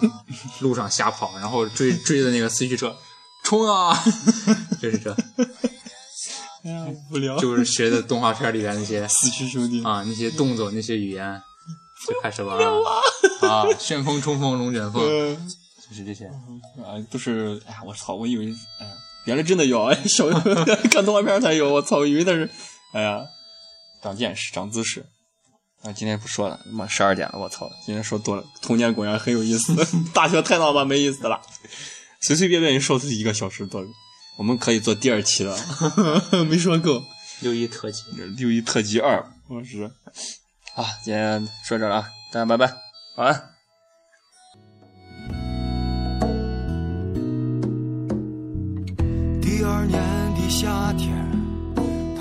路上瞎跑，然后追追的那个四驱车冲啊，就是这，哎呀，无聊。就是学的动画片里边那些四驱兄弟，啊，那些动作、那些语言，就开始玩了啊！旋风、冲锋、龙卷风，嗯就是这些。啊，都是哎呀，我操！我以为哎呀，原来真的有哎，小 看动画片才有，我操！我以为那是哎呀，长见识、长姿势。啊，今天不说了，妈十二点了，我操！今天说多了，童年果然很有意思，大学太他妈没意思了，随随便便就说出一个小时多，我们可以做第二期了，没说够。六一特辑，六一特辑二，我是啊，今天说这了啊，大家拜拜，晚安。第二年的夏天，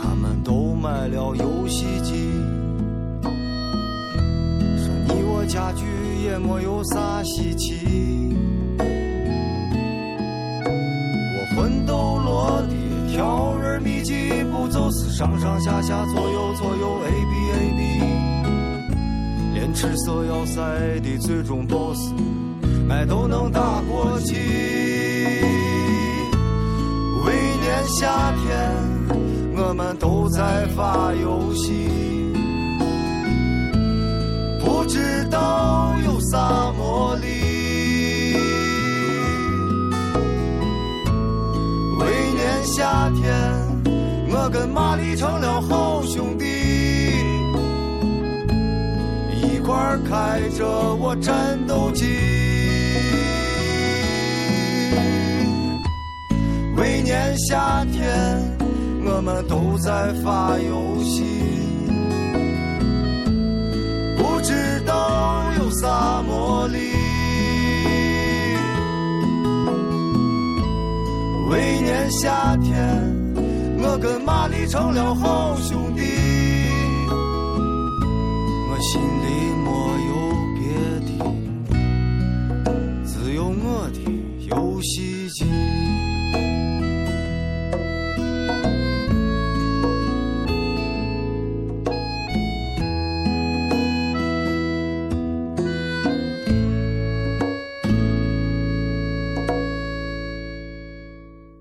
他们都买了游戏机。家具也没有啥稀奇。我魂斗罗的跳人秘籍，步骤是上上下下左右左右 A B A B。连赤色要塞的最终 BOSS，俺都能打过去。每年夏天，我们都在发游戏，知道有啥魔力。为年夏天，我跟玛丽成了好兄弟，一块儿开着我战斗机。每年夏天，我们都在发游戏，萨摩里，为。年夏天，我跟玛丽成了好兄弟，